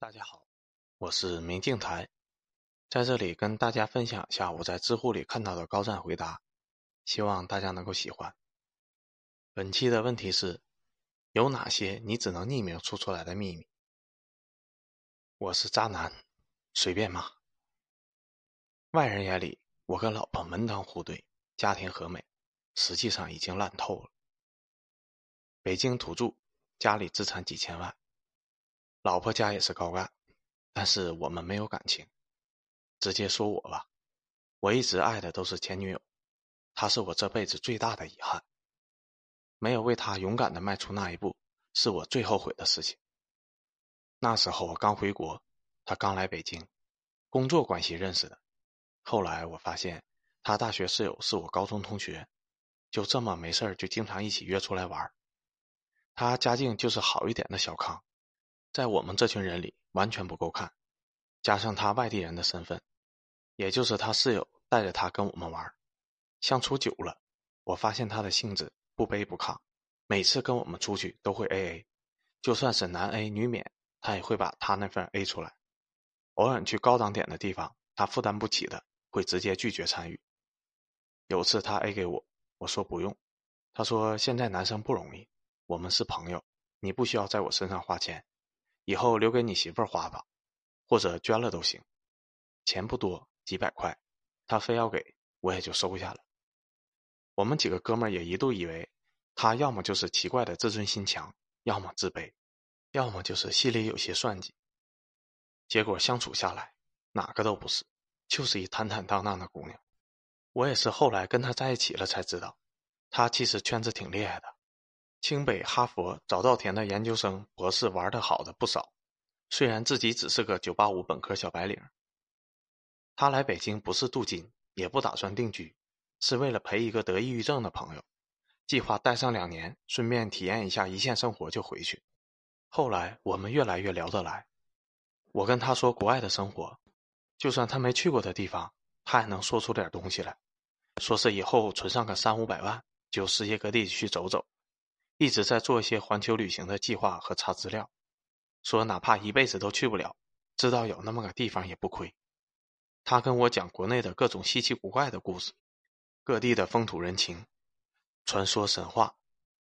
大家好，我是明镜台，在这里跟大家分享一下我在知乎里看到的高赞回答，希望大家能够喜欢。本期的问题是：有哪些你只能匿名说出来的秘密？我是渣男，随便骂。外人眼里，我跟老婆门当户对，家庭和美，实际上已经烂透了。北京土著，家里资产几千万。老婆家也是高干，但是我们没有感情。直接说我吧，我一直爱的都是前女友，她是我这辈子最大的遗憾。没有为她勇敢的迈出那一步，是我最后悔的事情。那时候我刚回国，她刚来北京，工作关系认识的。后来我发现，她大学室友是我高中同学，就这么没事就经常一起约出来玩。她家境就是好一点的小康。在我们这群人里完全不够看，加上他外地人的身份，也就是他室友带着他跟我们玩，相处久了，我发现他的性子不卑不亢，每次跟我们出去都会 A A，就算是男 A 女免，他也会把他那份 A 出来。偶尔去高档点的地方，他负担不起的会直接拒绝参与。有次他 A 给我，我说不用，他说现在男生不容易，我们是朋友，你不需要在我身上花钱。以后留给你媳妇儿花吧，或者捐了都行，钱不多，几百块，他非要给我也就收下了。我们几个哥们儿也一度以为，他要么就是奇怪的自尊心强，要么自卑，要么就是心里有些算计。结果相处下来，哪个都不是，就是一坦坦荡荡的姑娘。我也是后来跟她在一起了才知道，她其实圈子挺厉害的。清北、哈佛、早稻田的研究生、博士玩的好的不少，虽然自己只是个985本科小白领。他来北京不是镀金，也不打算定居，是为了陪一个得抑郁症的朋友，计划待上两年，顺便体验一下一线生活就回去。后来我们越来越聊得来，我跟他说国外的生活，就算他没去过的地方，他也能说出点东西来，说是以后存上个三五百万，就世界各地去走走。一直在做一些环球旅行的计划和查资料，说哪怕一辈子都去不了，知道有那么个地方也不亏。他跟我讲国内的各种稀奇古怪的故事，各地的风土人情、传说神话，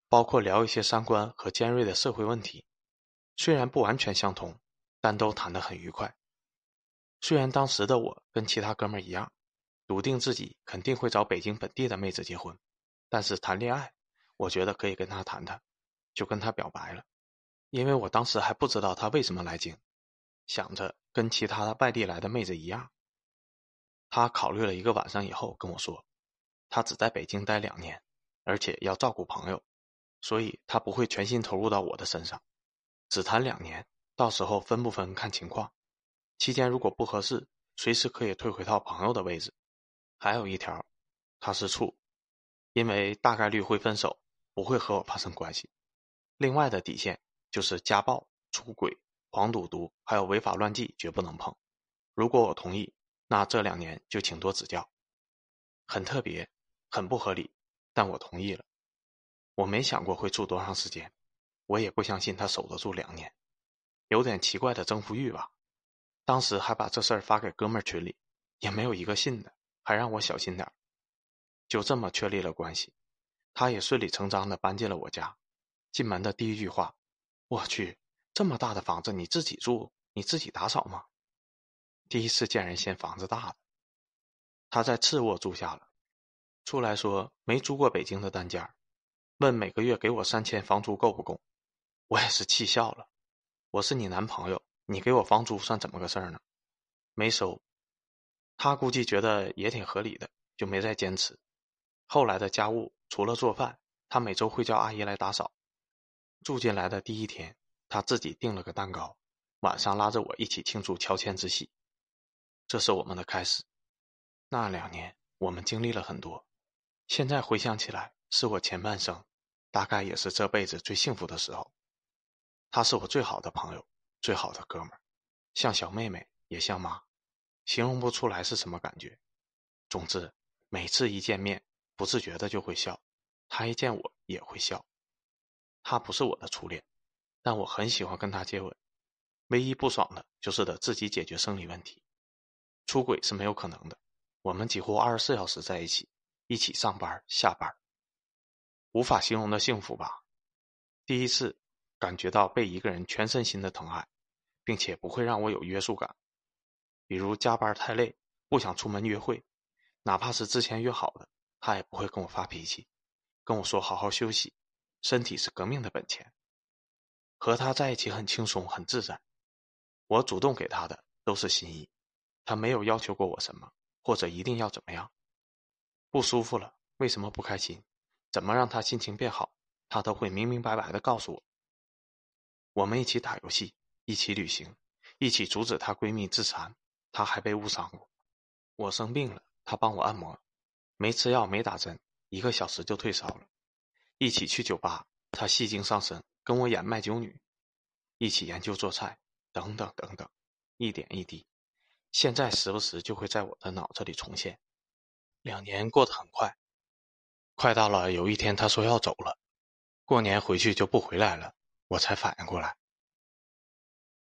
包括聊一些三观和尖锐的社会问题。虽然不完全相同，但都谈得很愉快。虽然当时的我跟其他哥们一样，笃定自己肯定会找北京本地的妹子结婚，但是谈恋爱。我觉得可以跟他谈谈，就跟他表白了，因为我当时还不知道他为什么来京，想着跟其他外地来的妹子一样。他考虑了一个晚上以后跟我说，他只在北京待两年，而且要照顾朋友，所以他不会全心投入到我的身上，只谈两年，到时候分不分看情况，期间如果不合适，随时可以退回到朋友的位置。还有一条，他是处，因为大概率会分手。不会和我发生关系。另外的底线就是家暴、出轨、黄赌毒，还有违法乱纪，绝不能碰。如果我同意，那这两年就请多指教。很特别，很不合理，但我同意了。我没想过会住多长时间，我也不相信他守得住两年，有点奇怪的征服欲吧。当时还把这事儿发给哥们儿群里，也没有一个信的，还让我小心点就这么确立了关系。他也顺理成章的搬进了我家，进门的第一句话：“我去，这么大的房子你自己住，你自己打扫吗？”第一次见人嫌房子大的，他在次卧住下了，出来说没租过北京的单间，问每个月给我三千房租够不够？我也是气笑了，我是你男朋友，你给我房租算怎么个事儿呢？没收，他估计觉得也挺合理的，就没再坚持。后来的家务。除了做饭，他每周会叫阿姨来打扫。住进来的第一天，他自己订了个蛋糕，晚上拉着我一起庆祝乔迁之喜。这是我们的开始。那两年，我们经历了很多。现在回想起来，是我前半生，大概也是这辈子最幸福的时候。他是我最好的朋友，最好的哥们儿，像小妹妹，也像妈，形容不出来是什么感觉。总之，每次一见面。不自觉的就会笑，他一见我也会笑。他不是我的初恋，但我很喜欢跟他接吻。唯一不爽的就是得自己解决生理问题。出轨是没有可能的，我们几乎二十四小时在一起，一起上班下班，无法形容的幸福吧。第一次感觉到被一个人全身心的疼爱，并且不会让我有约束感。比如加班太累，不想出门约会，哪怕是之前约好的，他也不会跟我发脾气，跟我说好好休息，身体是革命的本钱。和他在一起很轻松很自在，我主动给他的都是心意，他没有要求过我什么，或者一定要怎么样。不舒服了，为什么不开心？怎么让他心情变好？他都会明明白白的告诉我。我们一起打游戏，一起旅行，一起阻止她闺蜜自残，她还被误伤过。我生病了，她帮我按摩，没吃药没打针，一个小时就退烧了。一起去酒吧，他戏精上身，跟我演卖酒女，一起研究做菜，等等等等，一点一滴，现在时不时就会在我的脑子里重现。两年过得很快，快到了有一天他说要走了。过年回去就不回来了，我才反应过来，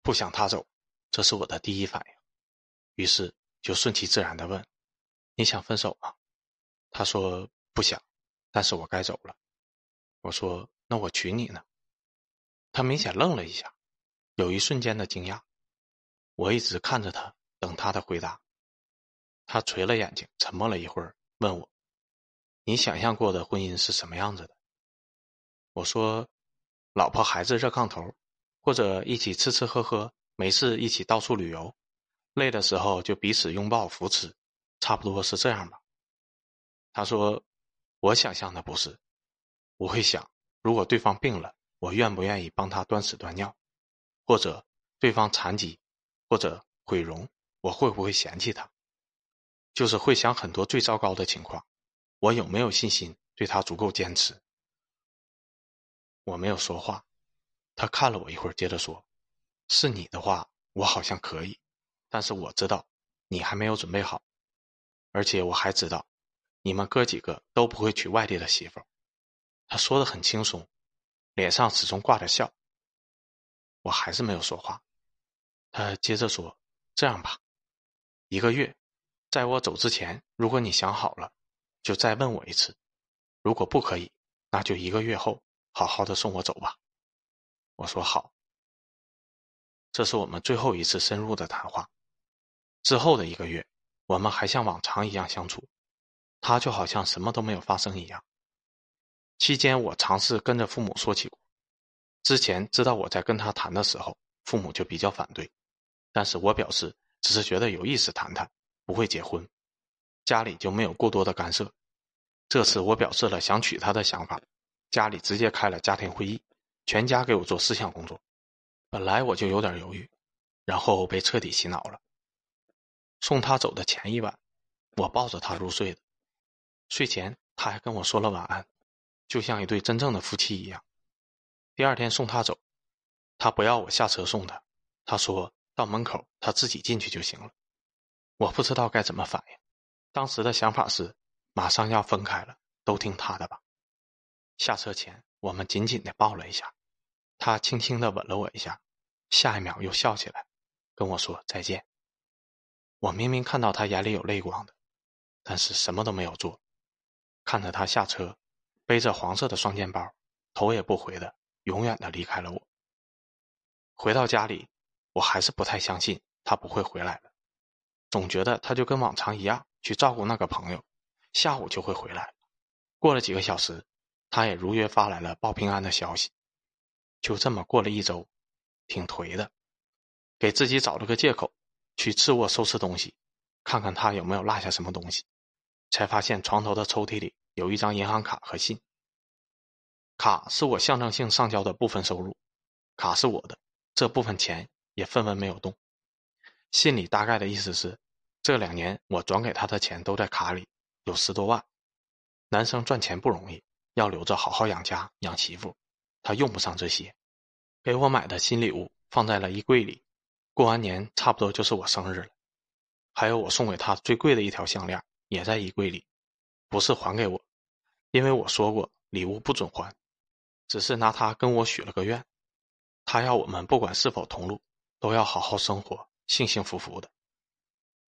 不想他走，这是我的第一反应，于是就顺其自然的问：“你想分手吗？”他说不想，但是我该走了。我说：“那我娶你呢？”他明显愣了一下，有一瞬间的惊讶。我一直看着他，等他的回答。他垂了眼睛，沉默了一会儿，问我：“你想象过的婚姻是什么样子的？”我说：“老婆孩子热炕头，或者一起吃吃喝喝，没事一起到处旅游，累的时候就彼此拥抱扶持，差不多是这样吧。”他说：“我想象的不是，我会想，如果对方病了，我愿不愿意帮他端屎端尿，或者对方残疾，或者毁容，我会不会嫌弃他？就是会想很多最糟糕的情况，我有没有信心对他足够坚持？”我没有说话，他看了我一会儿，接着说：“是你的话，我好像可以，但是我知道你还没有准备好，而且我还知道，你们哥几个都不会娶外地的媳妇。”他说的很轻松，脸上始终挂着笑。我还是没有说话。他接着说：“这样吧，一个月，在我走之前，如果你想好了，就再问我一次；如果不可以，那就一个月后。”好好的送我走吧，我说好。这是我们最后一次深入的谈话。之后的一个月，我们还像往常一样相处，他就好像什么都没有发生一样。期间，我尝试跟着父母说起过。之前知道我在跟他谈的时候，父母就比较反对，但是我表示只是觉得有意思谈谈，不会结婚，家里就没有过多的干涉。这次我表示了想娶她的想法。家里直接开了家庭会议，全家给我做思想工作。本来我就有点犹豫，然后被彻底洗脑了。送他走的前一晚，我抱着他入睡的。睡前他还跟我说了晚安，就像一对真正的夫妻一样。第二天送他走，他不要我下车送他，他说到门口他自己进去就行了。我不知道该怎么反应，当时的想法是马上要分开了，都听他的吧。下车前，我们紧紧的抱了一下，他轻轻的吻了我一下，下一秒又笑起来，跟我说再见。我明明看到他眼里有泪光的，但是什么都没有做，看着他下车，背着黄色的双肩包，头也不回的永远的离开了我。回到家里，我还是不太相信他不会回来了，总觉得他就跟往常一样去照顾那个朋友，下午就会回来。过了几个小时。他也如约发来了报平安的消息，就这么过了一周，挺颓的，给自己找了个借口，去次卧收拾东西，看看他有没有落下什么东西，才发现床头的抽屉里有一张银行卡和信。卡是我象征性上交的部分收入，卡是我的，这部分钱也分文没有动。信里大概的意思是，这两年我转给他的钱都在卡里，有十多万。男生赚钱不容易。要留着好好养家养媳妇，他用不上这些。给我买的新礼物放在了衣柜里，过完年差不多就是我生日了。还有我送给他最贵的一条项链也在衣柜里，不是还给我，因为我说过礼物不准还，只是拿它跟我许了个愿，他要我们不管是否同路，都要好好生活，幸幸福福的。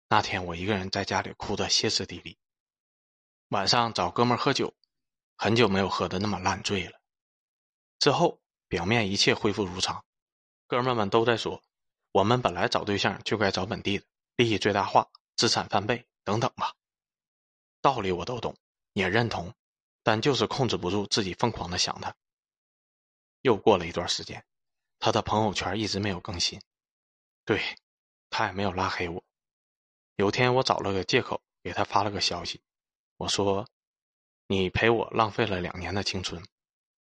那天我一个人在家里哭得歇斯底里，晚上找哥们喝酒，很久没有喝的那么烂醉了。之后表面一切恢复如常，哥们们都在说，我们本来找对象就该找本地的，利益最大化，资产翻倍等等吧。道理我都懂，也认同，但就是控制不住自己疯狂的想他。又过了一段时间，他的朋友圈一直没有更新，对他也没有拉黑我。有天我找了个借口给他发了个消息，我说：“你陪我浪费了两年的青春，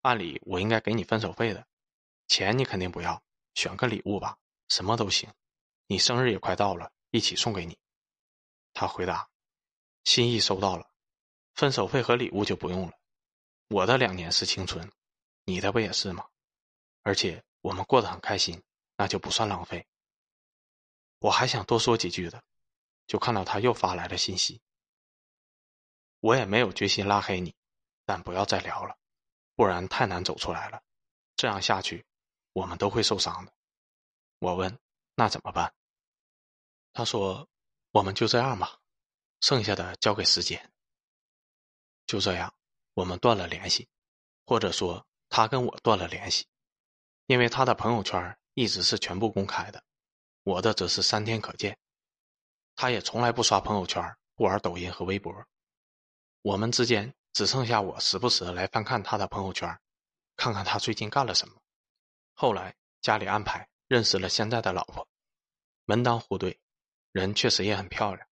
按理我应该给你分手费的，钱你肯定不要，选个礼物吧，什么都行。你生日也快到了，一起送给你。”他回答：“心意收到了，分手费和礼物就不用了。我的两年是青春，你的不也是吗？而且我们过得很开心，那就不算浪费。”我还想多说几句的。就看到他又发来了信息，我也没有决心拉黑你，但不要再聊了，不然太难走出来了。这样下去，我们都会受伤的。我问：“那怎么办？”他说：“我们就这样吧，剩下的交给时间。”就这样，我们断了联系，或者说他跟我断了联系，因为他的朋友圈一直是全部公开的，我的则是三天可见。他也从来不刷朋友圈，不玩抖音和微博，我们之间只剩下我时不时来翻看他的朋友圈，看看他最近干了什么。后来家里安排认识了现在的老婆，门当户对，人确实也很漂亮。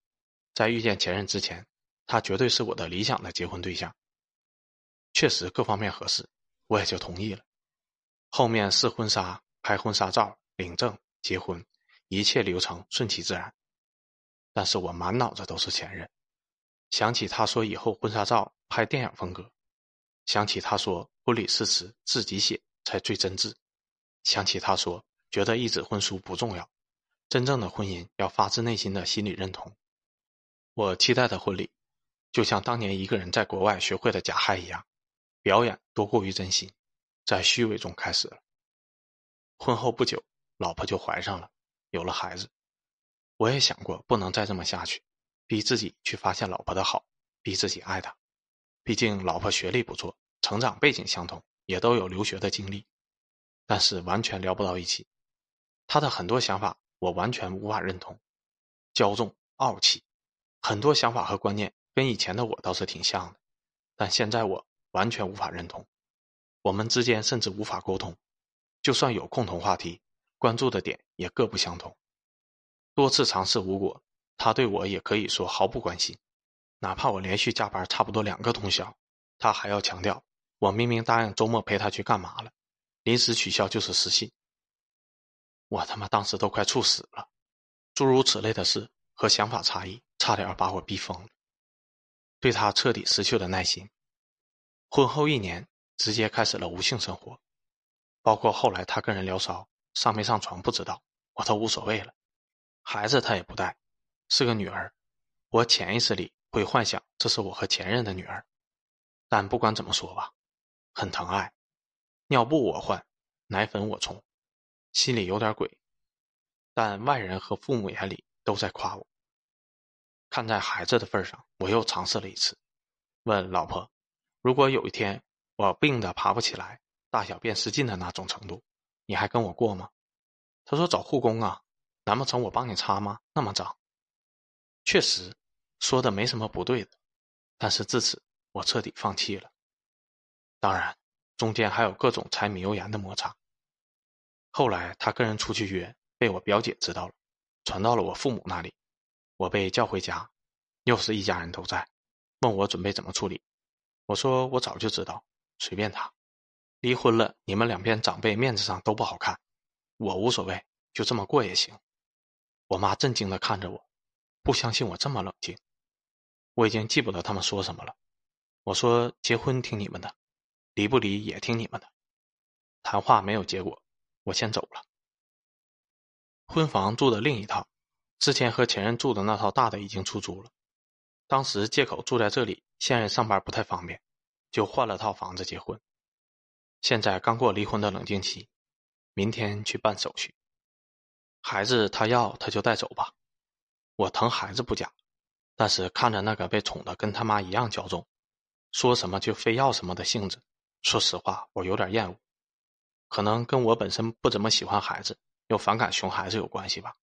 在遇见前任之前，他绝对是我的理想的结婚对象。确实各方面合适，我也就同意了。后面试婚纱、拍婚纱照、领证、结婚，一切流程顺其自然。但是我满脑子都是前任，想起他说以后婚纱照拍电影风格，想起他说婚礼誓词自己写才最真挚，想起他说觉得一纸婚书不重要，真正的婚姻要发自内心的心理认同。我期待的婚礼，就像当年一个人在国外学会的假嗨一样，表演多过于真心，在虚伪中开始了。婚后不久，老婆就怀上了，有了孩子。我也想过不能再这么下去，逼自己去发现老婆的好，逼自己爱她。毕竟老婆学历不错，成长背景相同，也都有留学的经历，但是完全聊不到一起。她的很多想法我完全无法认同，骄纵傲气，很多想法和观念跟以前的我倒是挺像的，但现在我完全无法认同。我们之间甚至无法沟通，就算有共同话题，关注的点也各不相同。多次尝试无果，他对我也可以说毫不关心。哪怕我连续加班差不多两个通宵，他还要强调我明明答应周末陪他去干嘛了，临时取消就是失信。我他妈当时都快猝死了。诸如此类的事和想法差异，差点把我逼疯了。对他彻底失去了耐心。婚后一年，直接开始了无性生活，包括后来他跟人聊骚，上没上床不知道，我都无所谓了。孩子他也不带，是个女儿。我潜意识里会幻想这是我和前任的女儿，但不管怎么说吧，很疼爱。尿布我换，奶粉我冲，心里有点鬼，但外人和父母眼里都在夸我。看在孩子的份上，我又尝试了一次，问老婆：“如果有一天我病得爬不起来，大小便失禁的那种程度，你还跟我过吗？”他说：“找护工啊。”难不成我帮你擦吗？那么脏，确实说的没什么不对的，但是至此我彻底放弃了。当然，中间还有各种柴米油盐的摩擦。后来他跟人出去约，被我表姐知道了，传到了我父母那里，我被叫回家，又是一家人都在，问我准备怎么处理。我说我早就知道，随便他，离婚了，你们两边长辈面子上都不好看，我无所谓，就这么过也行。我妈震惊的看着我，不相信我这么冷静。我已经记不得他们说什么了。我说结婚听你们的，离不离也听你们的。谈话没有结果，我先走了。婚房住的另一套，之前和前任住的那套大的已经出租了。当时借口住在这里，现任上班不太方便，就换了套房子结婚。现在刚过离婚的冷静期，明天去办手续。孩子他要他就带走吧，我疼孩子不假，但是看着那个被宠的跟他妈一样骄纵，说什么就非要什么的性子，说实话我有点厌恶，可能跟我本身不怎么喜欢孩子，又反感熊孩子有关系吧。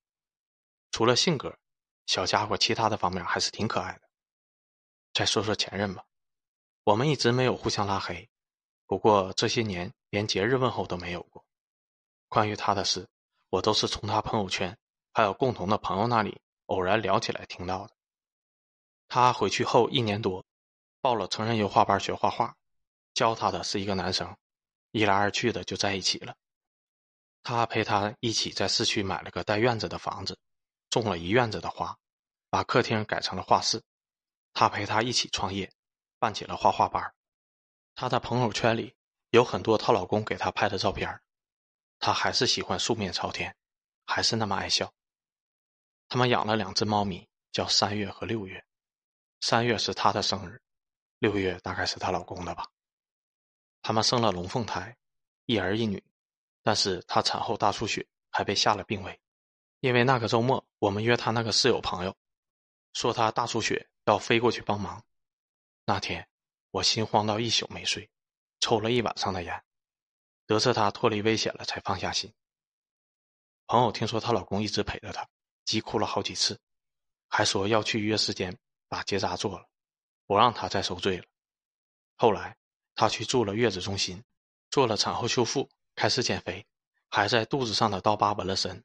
除了性格，小家伙其他的方面还是挺可爱的。再说说前任吧，我们一直没有互相拉黑，不过这些年连节日问候都没有过。关于他的事，我都是从他朋友圈还有共同的朋友那里偶然聊起来听到的。他回去后一年多，报了成人油画班学画画，教他的是一个男生，一来二去的就在一起了。他陪他一起在市区买了个带院子的房子，种了一院子的花，把客厅改成了画室。他陪他一起创业，办起了画画班。她的朋友圈里有很多她老公给她拍的照片。她还是喜欢素面朝天，还是那么爱笑。他们养了两只猫咪，叫三月和六月。三月是她的生日，六月大概是她老公的吧。他们生了龙凤胎，一儿一女。但是她产后大出血，还被下了病危。因为那个周末，我们约她那个室友朋友，说她大出血。要飞过去帮忙。那天我心慌到一宿没睡，抽了一晚上的烟，得知她脱离危险了，才放下心。朋友听说她老公一直陪着她，急哭了好几次，还说要去约时间把结扎做了，不让她再受罪了。后来她去住了月子中心，做了产后修复，开始减肥，还在肚子上的刀疤纹了身。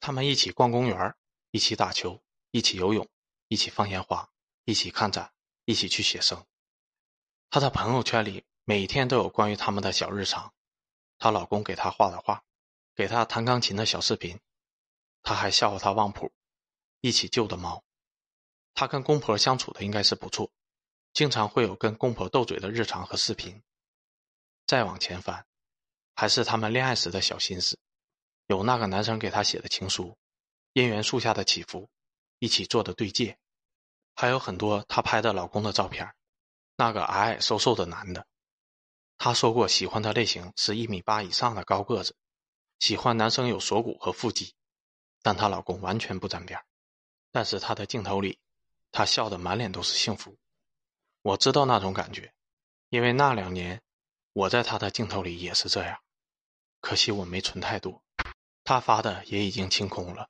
他们一起逛公园，一起打球，一起游泳。一起放烟花，一起看展，一起去写生。她的朋友圈里每天都有关于他们的小日常，她老公给她画的画，给她弹钢琴的小视频，她还笑话她忘谱，一起救的猫。她跟公婆相处的应该是不错，经常会有跟公婆斗嘴的日常和视频。再往前翻，还是他们恋爱时的小心思，有那个男生给她写的情书，姻缘树下的祈福。一起做的对戒，还有很多她拍的老公的照片。那个矮矮瘦瘦的男的，她说过喜欢的类型是一米八以上的高个子，喜欢男生有锁骨和腹肌。但她老公完全不沾边。但是她的镜头里，她笑得满脸都是幸福。我知道那种感觉，因为那两年我在她的镜头里也是这样。可惜我没存太多，他发的也已经清空了。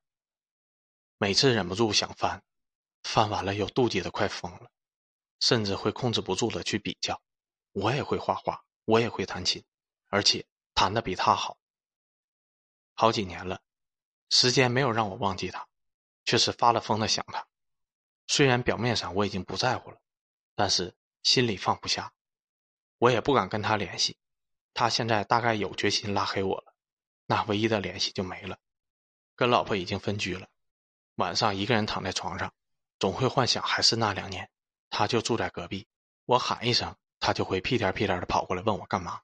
每次忍不住想翻，翻完了又妒忌的快疯了，甚至会控制不住的去比较。我也会画画，我也会弹琴，而且弹的比他好。好几年了，时间没有让我忘记他，却是发了疯的想他。虽然表面上我已经不在乎了，但是心里放不下。我也不敢跟他联系，他现在大概有决心拉黑我了，那唯一的联系就没了。跟老婆已经分居了。晚上一个人躺在床上，总会幻想还是那两年，他就住在隔壁，我喊一声，他就会屁颠屁颠的跑过来问我干嘛。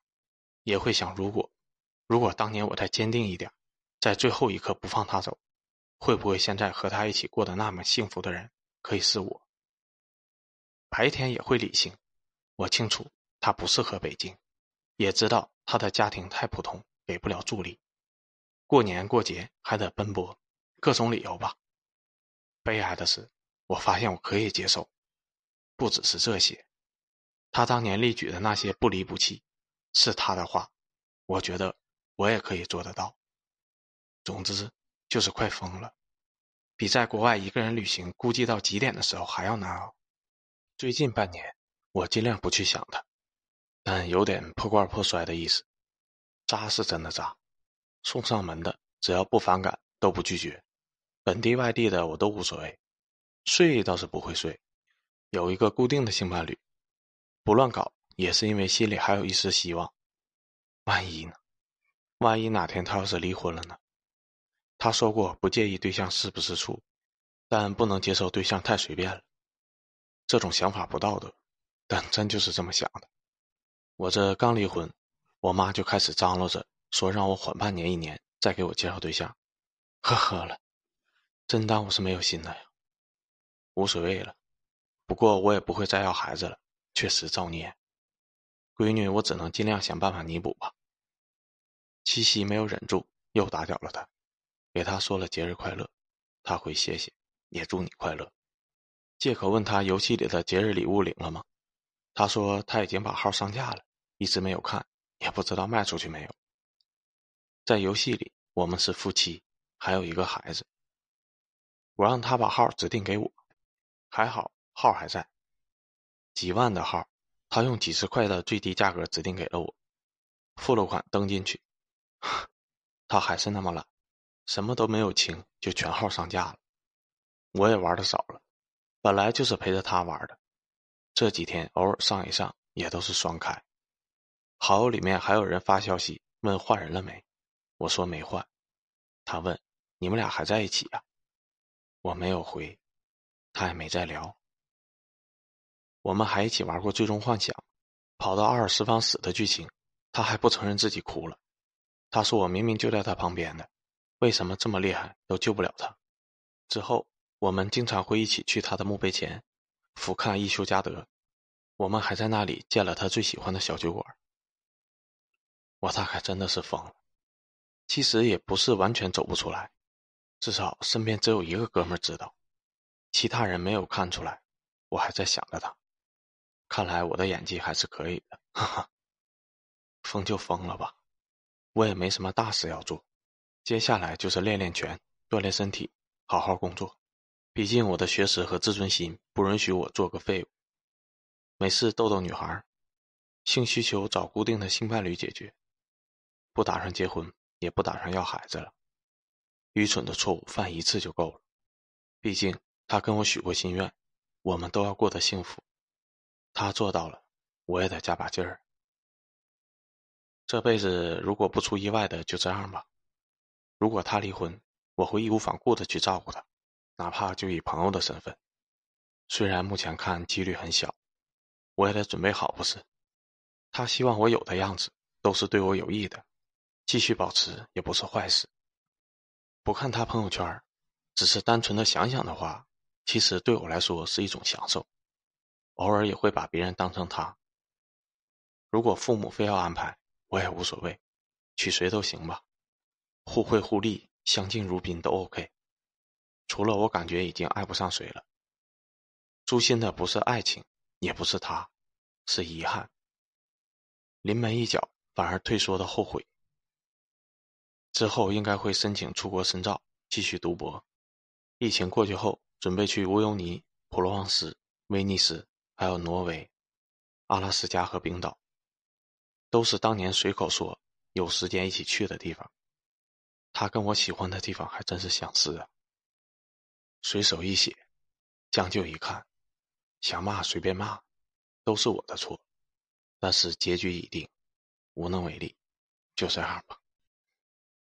也会想，如果，如果当年我再坚定一点，在最后一刻不放他走，会不会现在和他一起过得那么幸福的人可以是我？白天也会理性，我清楚他不适合北京，也知道他的家庭太普通，给不了助力，过年过节还得奔波，各种理由吧。悲哀的是，我发现我可以接受，不只是这些。他当年例举的那些不离不弃，是他的话，我觉得我也可以做得到。总之，就是快疯了，比在国外一个人旅行孤寂到极点的时候还要难熬。最近半年，我尽量不去想他，但有点破罐破摔的意思。渣是真的渣，送上门的只要不反感，都不拒绝。本地外地的我都无所谓，睡倒是不会睡，有一个固定的性伴侣，不乱搞也是因为心里还有一丝希望。万一呢？万一哪天他要是离婚了呢？他说过不介意对象是不是处，但不能接受对象太随便了。这种想法不道德，但真就是这么想的。我这刚离婚，我妈就开始张罗着说让我缓半年一年再给我介绍对象，呵呵了。真当我是没有心的呀，无所谓了。不过我也不会再要孩子了，确实造孽。闺女，我只能尽量想办法弥补吧。七夕没有忍住，又打搅了他。给他说了节日快乐，他回谢谢，也祝你快乐。借口问他游戏里的节日礼物领了吗？他说他已经把号上架了，一直没有看，也不知道卖出去没有。在游戏里，我们是夫妻，还有一个孩子。我让他把号指定给我，还好号还在。几万的号，他用几十块的最低价格指定给了我，付了款登进去，他还是那么懒，什么都没有清就全号上架了。我也玩的少了。本来就是陪着他玩的，这几天偶尔上一上也都是双开。好友里面还有人发消息问换人了没，我说没换。他问你们俩还在一起呀？我没有回，他也没再聊。我们还一起玩过《最终幻想》，跑到阿尔斯方死的剧情，他还不承认自己哭了。他说我明明就在他旁边的，为什么这么厉害都救不了他？之后。我们经常会一起去他的墓碑前，俯瞰伊修加德。我们还在那里建了他最喜欢的小酒馆。我大概真的是疯了，其实也不是完全走不出来，至少身边只有一个哥们知道，其他人没有看出来。我还在想着他，看来我的演技还是可以的。哈哈，疯就疯了吧，我也没什么大事要做，接下来就是练练拳，锻炼身体，好好工作。毕竟我的学识和自尊心不允许我做个废物。没事逗逗女孩，性需求找固定的性伴侣解决。不打算结婚，也不打算要孩子了。愚蠢的错误犯一次就够了。毕竟他跟我许过心愿，我们都要过得幸福。他做到了，我也得加把劲儿。这辈子如果不出意外的，就这样吧。如果他离婚，我会义无反顾的去照顾他。哪怕就以朋友的身份，虽然目前看几率很小，我也得准备好，不是？他希望我有的样子都是对我有益的，继续保持也不是坏事。不看他朋友圈，只是单纯的想想的话，其实对我来说是一种享受。偶尔也会把别人当成他。如果父母非要安排，我也无所谓，娶谁都行吧，互惠互利，相敬如宾都 OK。除了我，感觉已经爱不上谁了。诛心的不是爱情，也不是他，是遗憾。临门一脚，反而退缩的后悔。之后应该会申请出国深造，继续读博。疫情过去后，准备去乌尤尼、普罗旺斯、威尼斯，还有挪威、阿拉斯加和冰岛，都是当年随口说有时间一起去的地方。他跟我喜欢的地方还真是相似啊。随手一写，将就一看，想骂随便骂，都是我的错。但是结局已定，无能为力，就这样吧。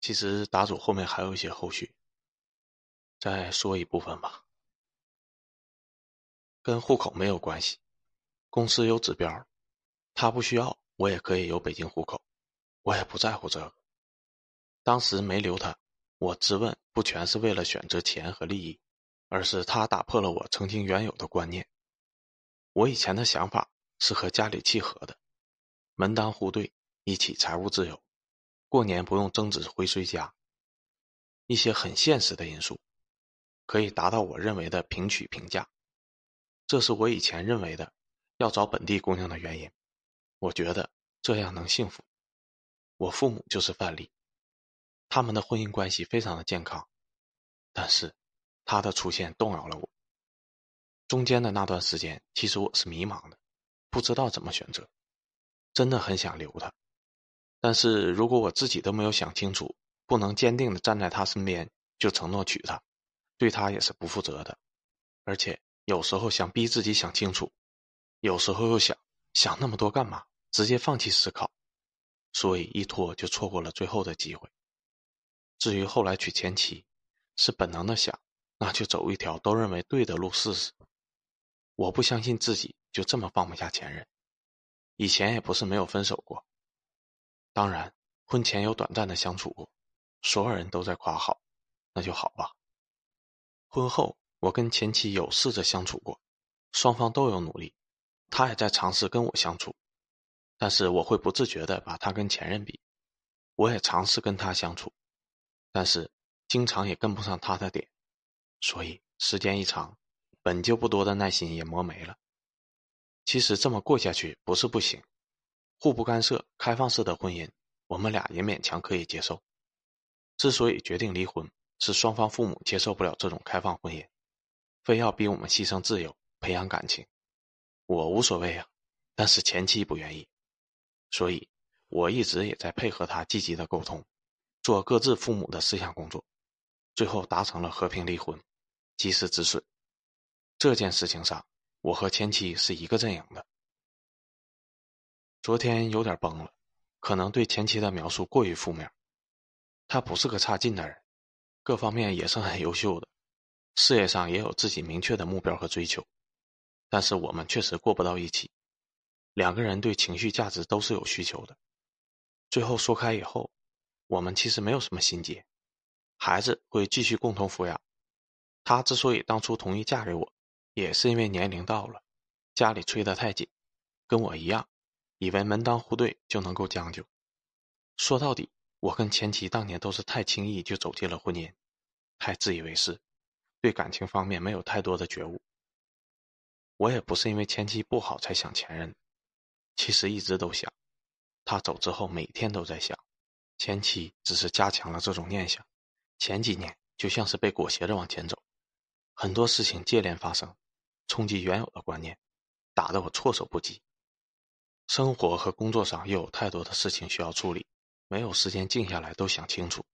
其实答主后面还有一些后续，再说一部分吧。跟户口没有关系，公司有指标，他不需要，我也可以有北京户口，我也不在乎这个。当时没留他，我质问不全是为了选择钱和利益。而是他打破了我曾经原有的观念。我以前的想法是和家里契合的，门当户对，一起财务自由，过年不用争执回谁家。一些很现实的因素，可以达到我认为的平娶平嫁。这是我以前认为的要找本地姑娘的原因。我觉得这样能幸福。我父母就是范例，他们的婚姻关系非常的健康，但是。他的出现动摇了我。中间的那段时间，其实我是迷茫的，不知道怎么选择。真的很想留他，但是如果我自己都没有想清楚，不能坚定的站在他身边就承诺娶她，对他也是不负责的。而且有时候想逼自己想清楚，有时候又想想那么多干嘛？直接放弃思考，所以一拖就错过了最后的机会。至于后来娶前妻，是本能的想。那就走一条都认为对的路试试。我不相信自己就这么放不下前任，以前也不是没有分手过。当然，婚前有短暂的相处过，所有人都在夸好，那就好吧。婚后，我跟前妻有试着相处过，双方都有努力，他也在尝试跟我相处，但是我会不自觉的把他跟前任比。我也尝试跟他相处，但是。经常也跟不上他的点，所以时间一长，本就不多的耐心也磨没了。其实这么过下去不是不行，互不干涉、开放式的婚姻，我们俩也勉强可以接受。之所以决定离婚，是双方父母接受不了这种开放婚姻，非要逼我们牺牲自由、培养感情。我无所谓啊，但是前妻不愿意，所以我一直也在配合他积极的沟通，做各自父母的思想工作，最后达成了和平离婚，及时止损。这件事情上，我和前妻是一个阵营的。昨天有点崩了，可能对前妻的描述过于负面。他不是个差劲的人，各方面也是很优秀的，事业上也有自己明确的目标和追求。但是我们确实过不到一起，两个人对情绪价值都是有需求的。最后说开以后，我们其实没有什么心结，孩子会继续共同抚养。他之所以当初同意嫁给我，也是因为年龄到了，家里催得太紧，跟我一样，以为门当户对就能够将就。说到底，我跟前妻当年都是太轻易就走进了婚姻，太自以为是，对感情方面没有太多的觉悟。我也不是因为前妻不好才想前任，其实一直都想。他走之后，每天都在想，前妻只是加强了这种念想。前几年就像是被裹挟着往前走，很多事情接连发生，冲击原有的观念，打得我措手不及。生活和工作上又有太多的事情需要处理，没有时间静下来都想清楚。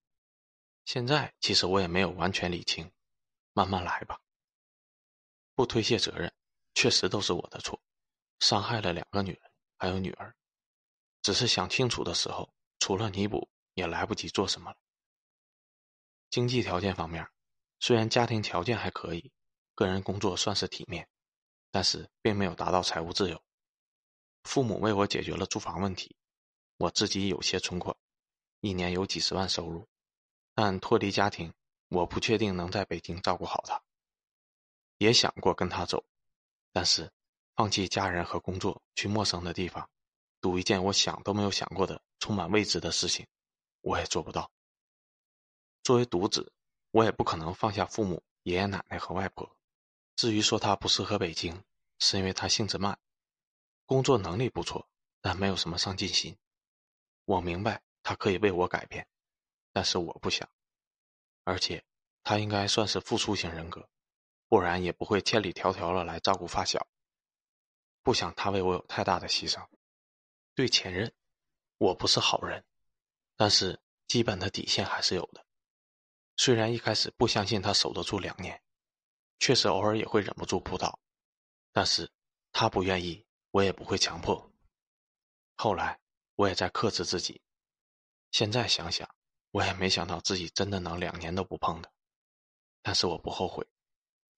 现在其实我也没有完全理清，慢慢来吧，不推卸责任。确实都是我的错，伤害了两个女人，还有女儿。只是想清楚的时候，除了弥补，也来不及做什么了。经济条件方面，虽然家庭条件还可以，个人工作算是体面，但是并没有达到财务自由。父母为我解决了住房问题，我自己有些存款，一年有几十万收入，但脱离家庭，我不确定能在北京照顾好他。也想过跟他走。但是，放弃家人和工作去陌生的地方，赌一件我想都没有想过的充满未知的事情，我也做不到。作为独子，我也不可能放下父母、爷爷奶奶和外婆。至于说他不适合北京，是因为他性子慢，工作能力不错，但没有什么上进心。我明白他可以为我改变，但是我不想。而且，他应该算是付出型人格。不然也不会千里迢迢了来照顾发小。不想他为我有太大的牺牲。对前任，我不是好人，但是基本的底线还是有的。虽然一开始不相信他守得住两年，确实偶尔也会忍不住扑倒，但是他不愿意，我也不会强迫。后来我也在克制自己。现在想想，我也没想到自己真的能两年都不碰的，但是我不后悔。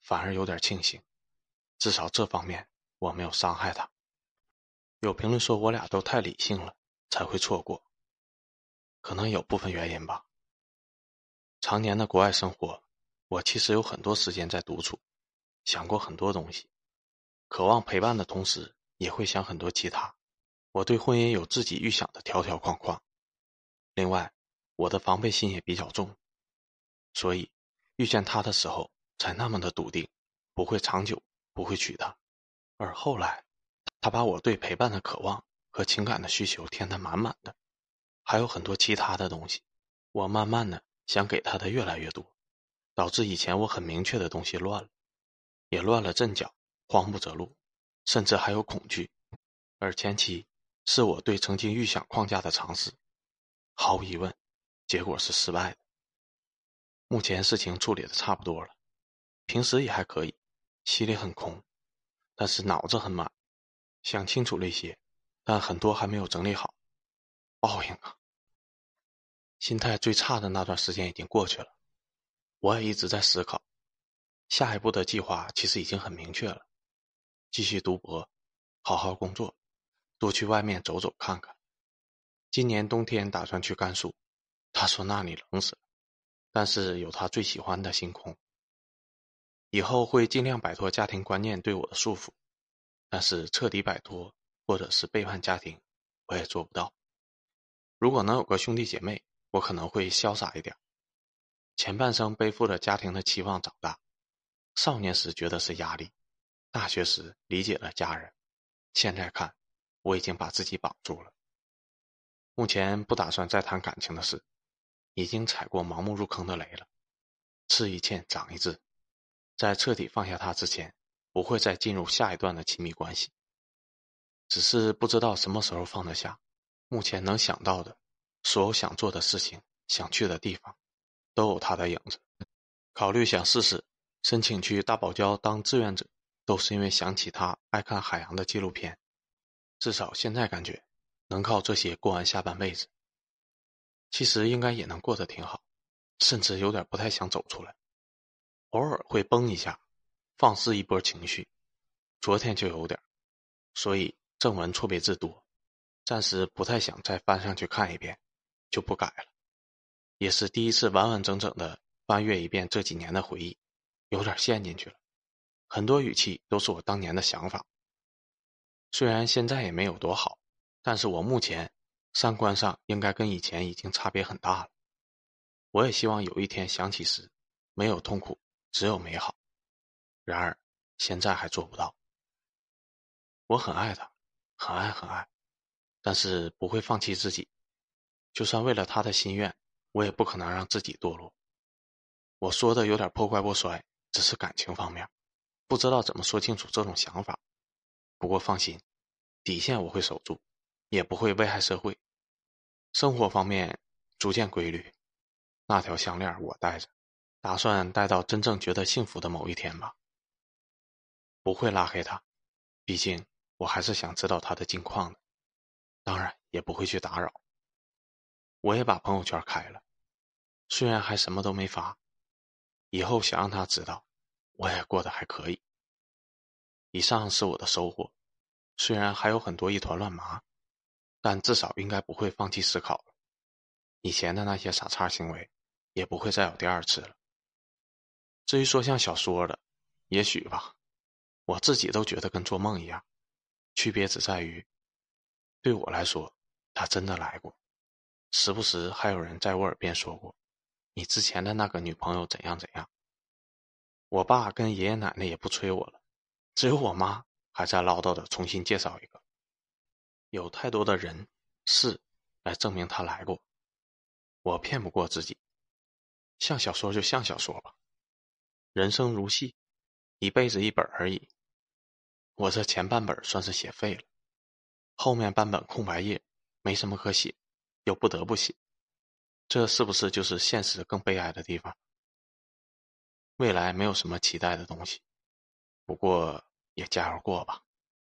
反而有点庆幸，至少这方面我没有伤害他。有评论说我俩都太理性了，才会错过。可能有部分原因吧。常年的国外生活，我其实有很多时间在独处，想过很多东西，渴望陪伴的同时，也会想很多其他。我对婚姻有自己预想的条条框框。另外，我的防备心也比较重，所以遇见他的时候。才那么的笃定，不会长久，不会娶她。而后来，他把我对陪伴的渴望和情感的需求填得满满的，还有很多其他的东西，我慢慢的想给他的越来越多，导致以前我很明确的东西乱了，也乱了阵脚，慌不择路，甚至还有恐惧。而前期是我对曾经预想框架的尝试，毫无疑问，结果是失败的。目前事情处理的差不多了。平时也还可以，心里很空，但是脑子很满，想清楚了一些，但很多还没有整理好。报应啊！心态最差的那段时间已经过去了，我也一直在思考，下一步的计划其实已经很明确了：继续读博，好好工作，多去外面走走看看。今年冬天打算去甘肃，他说那里冷死了，但是有他最喜欢的星空。以后会尽量摆脱家庭观念对我的束缚，但是彻底摆脱或者是背叛家庭，我也做不到。如果能有个兄弟姐妹，我可能会潇洒一点。前半生背负着家庭的期望长大，少年时觉得是压力，大学时理解了家人，现在看，我已经把自己绑住了。目前不打算再谈感情的事，已经踩过盲目入坑的雷了。吃一堑长一智，在彻底放下他之前，不会再进入下一段的亲密关系。只是不知道什么时候放得下。目前能想到的，所有想做的事情、想去的地方，都有他的影子。考虑想试试申请去大堡礁当志愿者，都是因为想起他爱看海洋的纪录片。至少现在感觉。能靠这些过完下半辈子，其实应该也能过得挺好，甚至有点不太想走出来，偶尔会崩一下，放肆一波情绪，昨天就有点，所以正文错别字多，暂时不太想再翻上去看一遍，就不改了，也是第一次完完整整的翻阅一遍这几年的回忆，有点陷进去了，很多语气都是我当年的想法，虽然现在也没有多好。但是我目前三观上应该跟以前已经差别很大了。我也希望有一天想起时，没有痛苦，只有美好。然而现在还做不到。我很爱他，很爱很爱，但是不会放弃自己。就算为了他的心愿，我也不可能让自己堕落。我说的有点破罐破摔，只是感情方面，不知道怎么说清楚这种想法。不过放心，底线我会守住。也不会危害社会。生活方面逐渐规律，那条项链我戴着，打算戴到真正觉得幸福的某一天吧。不会拉黑他，毕竟我还是想知道他的近况的。当然也不会去打扰。我也把朋友圈开了，虽然还什么都没发，以后想让他知道，我也过得还可以。以上是我的收获，虽然还有很多一团乱麻。但至少应该不会放弃思考了，以前的那些傻叉行为，也不会再有第二次了。至于说像小说的，也许吧，我自己都觉得跟做梦一样，区别只在于，对我来说，他真的来过，时不时还有人在我耳边说过，你之前的那个女朋友怎样怎样。我爸跟爷爷奶奶也不催我了，只有我妈还在唠叨的重新介绍一个。有太多的人事来证明他来过，我骗不过自己。像小说就像小说吧，人生如戏，一辈子一本而已。我这前半本算是写废了，后面半本空白页，没什么可写，又不得不写。这是不是就是现实更悲哀的地方？未来没有什么期待的东西，不过也加油过吧。